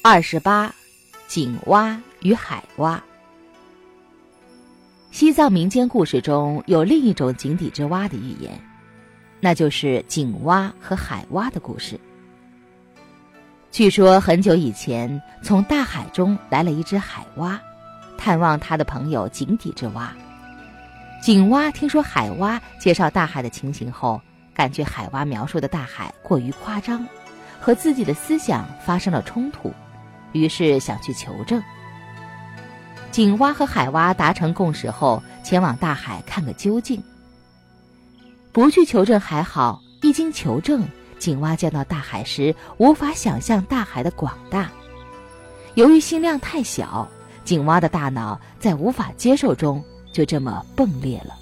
二十八，井蛙与海蛙。西藏民间故事中有另一种井底之蛙的寓言，那就是井蛙和海蛙的故事。据说很久以前，从大海中来了一只海蛙，探望他的朋友井底之蛙。井蛙听说海蛙介绍大海的情形后，感觉海蛙描述的大海过于夸张，和自己的思想发生了冲突。于是想去求证。井蛙和海蛙达成共识后，前往大海看个究竟。不去求证还好，一经求证，井蛙见到大海时，无法想象大海的广大。由于心量太小，井蛙的大脑在无法接受中，就这么迸裂了。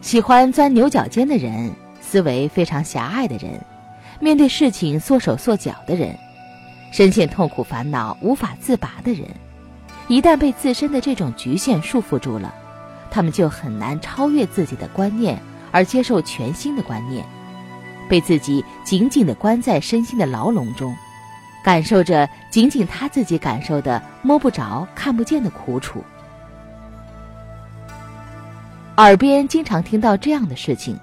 喜欢钻牛角尖的人，思维非常狭隘的人。面对事情缩手缩脚的人，深陷痛苦烦恼无法自拔的人，一旦被自身的这种局限束缚住了，他们就很难超越自己的观念而接受全新的观念，被自己紧紧的关在身心的牢笼中，感受着仅仅他自己感受的摸不着、看不见的苦楚。耳边经常听到这样的事情。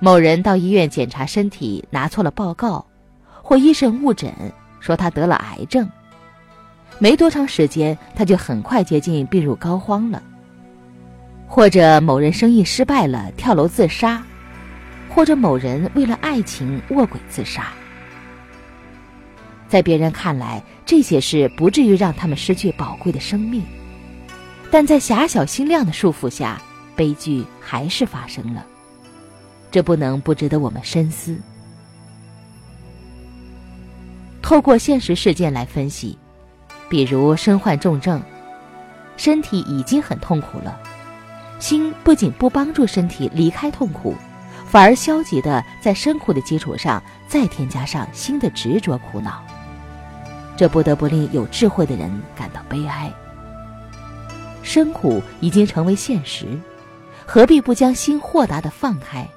某人到医院检查身体，拿错了报告，或医生误诊说他得了癌症。没多长时间，他就很快接近病入膏肓了。或者某人生意失败了，跳楼自杀；或者某人为了爱情卧轨自杀。在别人看来，这些事不至于让他们失去宝贵的生命，但在狭小心量的束缚下，悲剧还是发生了。这不能不值得我们深思。透过现实事件来分析，比如身患重症，身体已经很痛苦了，心不仅不帮助身体离开痛苦，反而消极的在身苦的基础上再添加上新的执着苦恼，这不得不令有智慧的人感到悲哀。身苦已经成为现实，何必不将心豁达的放开？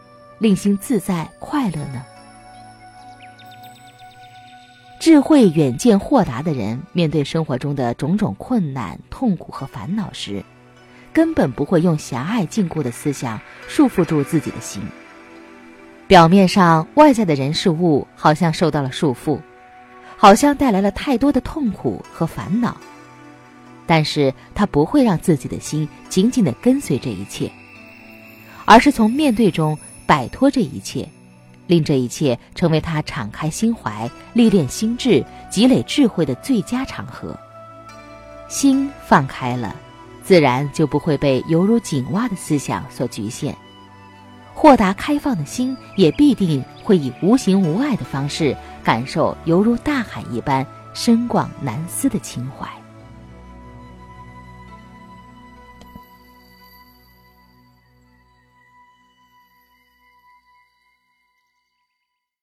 令心自在快乐呢？智慧、远见、豁达的人，面对生活中的种种困难、痛苦和烦恼时，根本不会用狭隘禁锢的思想束缚住自己的心。表面上，外在的人事物好像受到了束缚，好像带来了太多的痛苦和烦恼，但是他不会让自己的心紧紧的跟随这一切，而是从面对中。摆脱这一切，令这一切成为他敞开心怀、历练心智、积累智慧的最佳场合。心放开了，自然就不会被犹如井蛙的思想所局限。豁达开放的心，也必定会以无形无碍的方式，感受犹如大海一般深广难思的情怀。